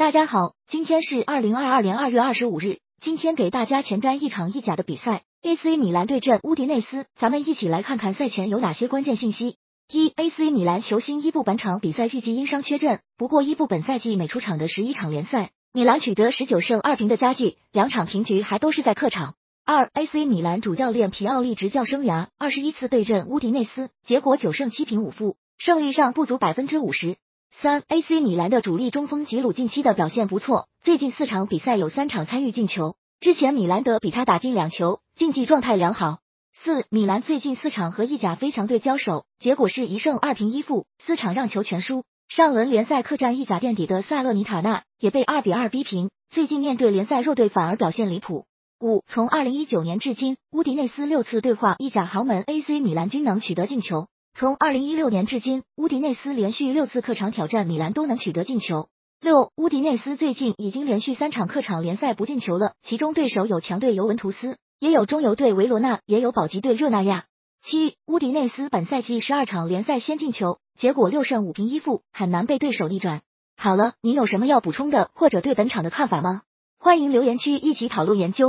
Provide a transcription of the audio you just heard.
大家好，今天是二零二二年二月二十五日。今天给大家前瞻一场意甲的比赛，AC 米兰对阵乌迪内斯。咱们一起来看看赛前有哪些关键信息。一，AC 米兰球星伊布本场比赛预计因伤缺阵，不过伊布本赛季每出场的十一场联赛，米兰取得十九胜二平的佳绩，两场平局还都是在客场。二，AC 米兰主教练皮奥利执教生涯二十一次对阵乌迪内斯，结果九胜七平五负，胜率上不足百分之五十。三 AC 米兰的主力中锋吉鲁近期的表现不错，最近四场比赛有三场参与进球，之前米兰德比他打进两球，竞技状态良好。四米兰最近四场和意甲非强队交手，结果是一胜二平一负，四场让球全输。上轮联赛客战意甲垫底的萨勒尼塔纳也被二比二逼平，最近面对联赛弱队反而表现离谱。五从二零一九年至今，乌迪内斯六次对话意甲豪门 AC 米兰均能取得进球。从二零一六年至今，乌迪内斯连续六次客场挑战米兰都能取得进球。六，乌迪内斯最近已经连续三场客场联赛不进球了，其中对手有强队尤文图斯，也有中游队维罗纳，也有保级队热那亚。七，乌迪内斯本赛季十二场联赛先进球，结果六胜五平一负，很难被对手逆转。好了，您有什么要补充的，或者对本场的看法吗？欢迎留言区一起讨论研究。